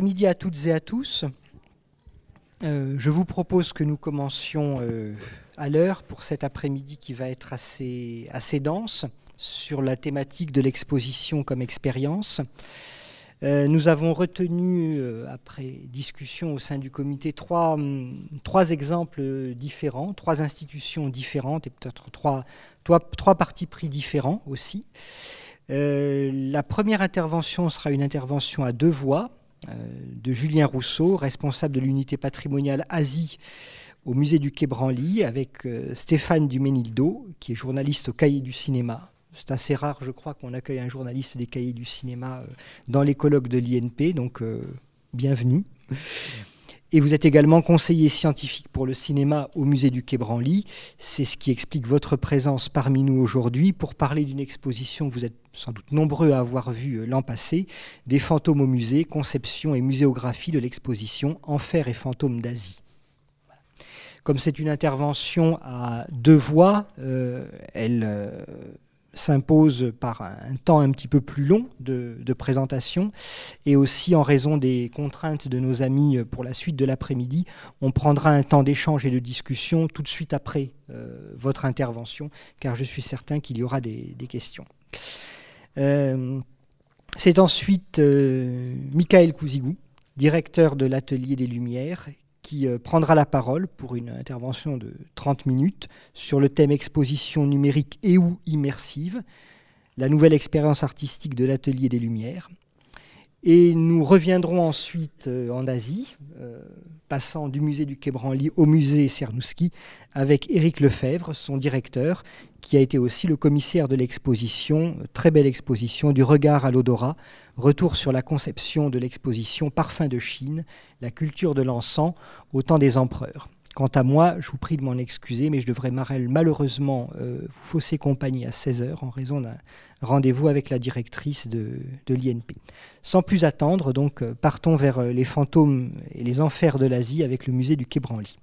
Midi à toutes et à tous. Euh, je vous propose que nous commencions euh, à l'heure pour cet après-midi qui va être assez, assez dense sur la thématique de l'exposition comme expérience. Euh, nous avons retenu, après discussion au sein du comité, trois, hum, trois exemples différents, trois institutions différentes et peut-être trois, trois, trois partis pris différents aussi. la première intervention sera une intervention à deux voix de Julien Rousseau, responsable de l'unité patrimoniale Asie au musée du Quai Branly, avec euh, Stéphane Duménildo, qui est journaliste au Cahier du cinéma. C'est assez rare, je crois, qu'on accueille un journaliste des Cahiers du cinéma euh, dans les colloques de l'INP, donc bienvenue. Et vous êtes également conseiller scientifique pour le cinéma au musée du Quai Branly. C'est ce qui explique votre présence parmi nous aujourd'hui pour parler d'une exposition que vous êtes sans doute nombreux à avoir vue euh, l'an passé, des fantômes au musée, conception et muséographie de l'exposition Enfer et fantômes d'Asie. Comme c'est une intervention à deux voix, euh, elle euh, s'impose par un temps un petit peu plus long de, présentation et aussi en raison des contraintes de nos amis pour la suite de l'après-midi, on prendra un temps d'échange et de discussion tout de suite après euh, votre intervention car je suis certain qu'il y aura des, questions. Euh, c'est ensuite euh, Michael Kouzigou, directeur de l'Atelier des Lumières, qui euh, prendra la parole pour une intervention de 30 minutes sur le thème exposition numérique et ou immersive, la nouvelle expérience artistique de l'atelier des Lumières. Et nous reviendrons ensuite euh, en Asie, euh, passant du musée du Quai Branly au musée Cernouski, avec Éric Lefebvre, son directeur, qui a été aussi le commissaire de l'exposition, très belle exposition, du regard à l'odorat, Retour sur la conception de l'exposition Parfum de Chine, la culture de l'encens au temps des empereurs. Quant à moi, je vous prie de m'en excuser, mais je devrais malheureusement euh, vous fausser compagnie à 16h en raison d'un rendez-vous avec la directrice de, l'INP. Sans plus attendre, donc, euh, partons vers euh, les fantômes et les enfers de l'Asie avec le musée du Quai Branly.